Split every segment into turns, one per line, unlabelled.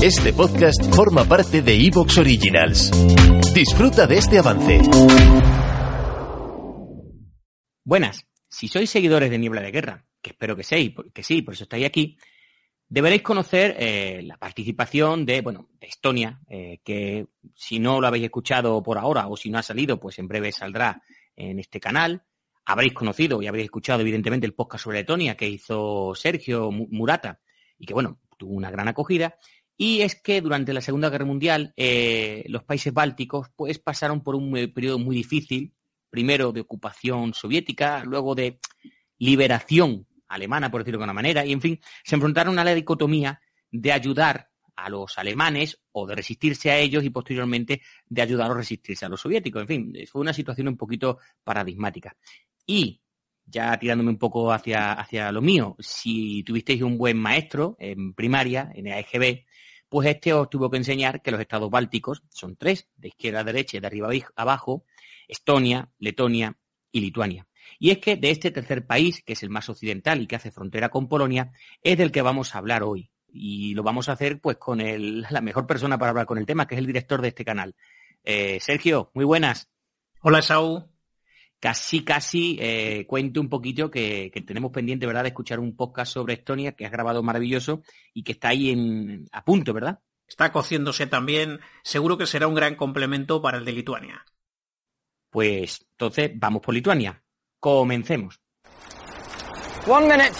Este podcast forma parte de Evox Originals. Disfruta de este avance.
Buenas, si sois seguidores de Niebla de Guerra, que espero que, seáis, que sí, por eso estáis aquí, deberéis conocer eh, la participación de, bueno, de Estonia, eh, que si no lo habéis escuchado por ahora o si no ha salido, pues en breve saldrá en este canal. Habréis conocido y habréis escuchado, evidentemente, el podcast sobre Letonia que hizo Sergio Murata y que, bueno, tuvo una gran acogida. Y es que durante la Segunda Guerra Mundial eh, los países bálticos pues pasaron por un periodo muy difícil, primero de ocupación soviética, luego de liberación alemana, por decirlo de una manera, y en fin, se enfrentaron a la dicotomía de ayudar a los alemanes o de resistirse a ellos y posteriormente de ayudar a resistirse a los soviéticos. En fin, fue una situación un poquito paradigmática. Y ya tirándome un poco hacia, hacia lo mío, si tuvisteis un buen maestro en primaria, en AEGB, pues este os tuvo que enseñar que los estados bálticos son tres, de izquierda a derecha y de arriba a abajo, Estonia, Letonia y Lituania. Y es que de este tercer país, que es el más occidental y que hace frontera con Polonia, es del que vamos a hablar hoy. Y lo vamos a hacer pues con la mejor persona para hablar con el tema, que es el director de este canal. Eh, Sergio, muy buenas.
Hola, Saúl
casi, casi eh, cuente un poquito que, tenemos pendiente, ¿verdad?, de escuchar un podcast sobre Estonia que has grabado maravilloso y que está ahí en, a punto, ¿verdad?
Está cociéndose también. Seguro que será un gran complemento para el de Lituania.
Pues entonces vamos por Lituania. Comencemos.
One minute.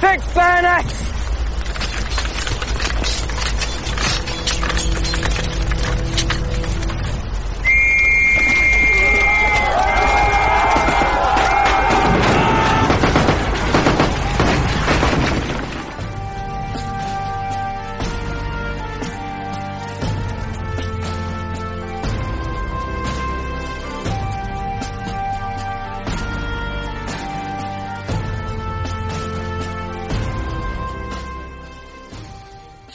Fix bayonets!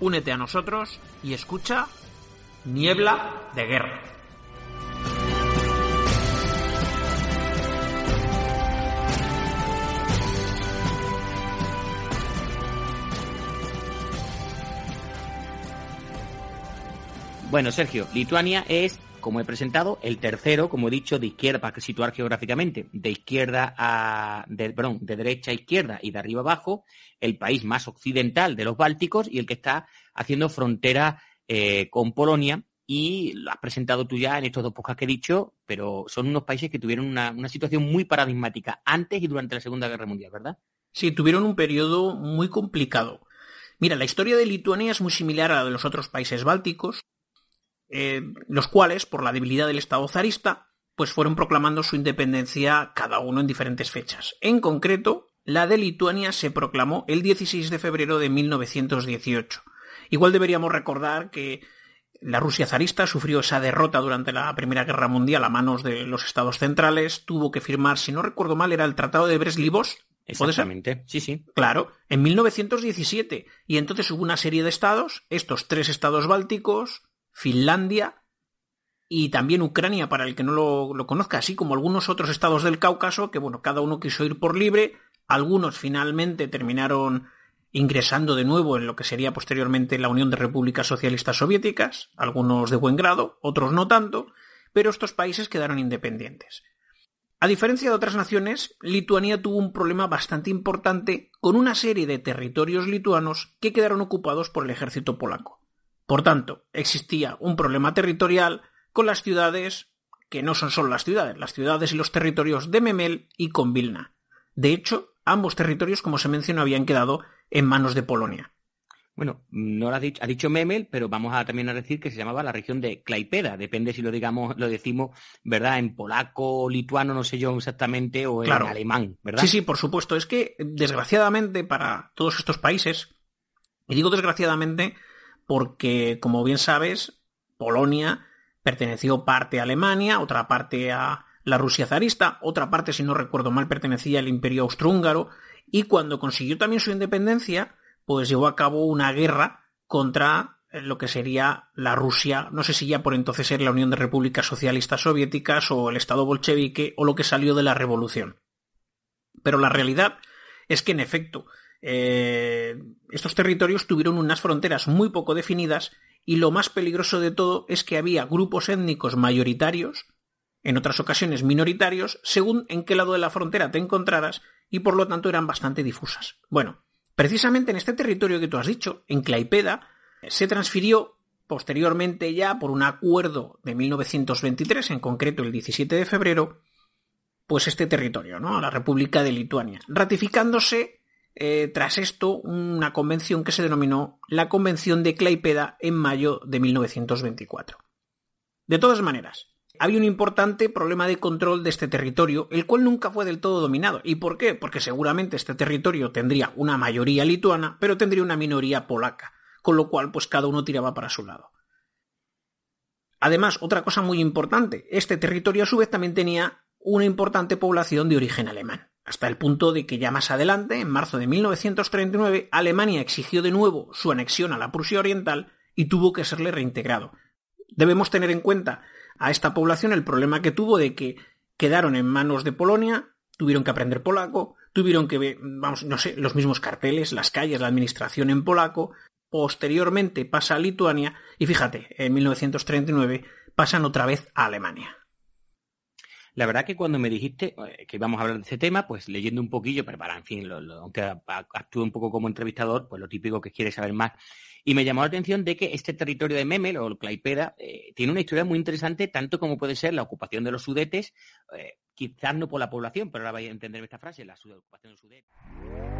únete a nosotros y escucha Niebla de Guerra.
Bueno, Sergio, Lituania es, como he presentado, el tercero, como he dicho, de izquierda, para situar geográficamente, de izquierda a, de, perdón, de derecha a izquierda y de arriba abajo, el país más occidental de los Bálticos y el que está haciendo frontera eh, con Polonia. Y lo has presentado tú ya en estos dos podcasts que he dicho, pero son unos países que tuvieron una, una situación muy paradigmática antes y durante la Segunda Guerra Mundial, ¿verdad?
Sí, tuvieron un periodo muy complicado. Mira, la historia de Lituania es muy similar a la de los otros países bálticos, eh, los cuales, por la debilidad del Estado zarista, pues fueron proclamando su independencia cada uno en diferentes fechas. En concreto, la de Lituania se proclamó el 16 de febrero de 1918. Igual deberíamos recordar que la Rusia zarista sufrió esa derrota durante la Primera Guerra Mundial a manos de los estados centrales, tuvo que firmar, si no recuerdo mal, era el Tratado de Brest-Litovsk.
Exactamente, sí, sí.
Claro, en 1917. Y entonces hubo una serie de estados, estos tres estados bálticos, Finlandia y también Ucrania, para el que no lo, conozca, así como algunos otros estados del Cáucaso, que bueno, cada uno quiso ir por libre, algunos finalmente terminaron ingresando de nuevo en lo que sería posteriormente la Unión de Repúblicas Socialistas Soviéticas, algunos de buen grado, otros no tanto, pero estos países quedaron independientes. A diferencia de otras naciones, Lituania tuvo un problema bastante importante con una serie de territorios lituanos que quedaron ocupados por el ejército polaco. Por tanto, existía un problema territorial con las ciudades que no son solo las ciudades, las ciudades y los territorios de Memel y con Vilna. De hecho, ambos territorios, como se mencionó, habían quedado en manos de Polonia.
Bueno, no lo ha dicho, ha dicho Memel, pero vamos a también a decir que se llamaba la región de Klaipeda. Depende si lo digamos, lo decimos, ¿verdad? En polaco, lituano, no sé yo exactamente, o en alemán, ¿verdad?
Sí, sí, por supuesto. Es que, desgraciadamente, para todos estos países, y digo desgraciadamente porque, como bien sabes, Polonia perteneció parte a Alemania, otra parte a la Rusia zarista, otra parte, si no recuerdo mal, pertenecía al Imperio Austrohúngaro, y cuando consiguió también su independencia, pues llevó a cabo una guerra contra eh, lo que sería la Rusia, no sé si ya por entonces era la Unión de Repúblicas Socialistas Soviéticas o el Estado bolchevique o lo que salió de la revolución. Pero la realidad es que en efecto eh, estos territorios tuvieron unas fronteras muy poco definidas y lo más peligroso de todo es que había grupos étnicos mayoritarios, en otras ocasiones minoritarios, según en qué lado de la frontera te encontraras y por lo tanto eran bastante difusas. Bueno, Precisamente en este territorio que tú has dicho, en Claipeda, se transfirió posteriormente ya por un acuerdo de 1923, en concreto el 17 de febrero, pues este territorio, ¿no? A la República de Lituania, ratificándose eh, tras esto una convención que se denominó la Convención de Claipeda en mayo de 1924. De todas maneras, había un importante problema de control de este territorio, el cual nunca fue del todo dominado. ¿Y por qué? Porque seguramente este territorio tendría una mayoría lituana, pero tendría una minoría polaca, con lo cual pues cada uno tiraba para su lado. Además, otra cosa muy importante, este territorio a su vez también tenía una importante población de origen alemán, hasta el punto de que ya más adelante, en marzo de 1939, Alemania exigió de nuevo su anexión a la Prusia Oriental y tuvo que serle reintegrado. Debemos tener en cuenta a esta población el problema que tuvo de que quedaron en manos de Polonia, tuvieron que aprender polaco, tuvieron que ver, vamos, no sé, los mismos carteles, las calles, la administración en polaco, posteriormente pasa a Lituania y fíjate, en 1939 pasan otra vez a Alemania.
La verdad que cuando me dijiste eh, que íbamos a hablar de este tema, pues leyendo un poquillo, pero para, en fin, aunque actúe un poco como entrevistador, pues lo típico que quiere saber más y me llamó la atención de que este territorio de Memel o Claipeda eh, tiene una historia muy interesante, tanto como puede ser la ocupación de los sudetes, eh, quizás no por la población, pero ahora vais a entender esta frase, la ocupación de los sudetes.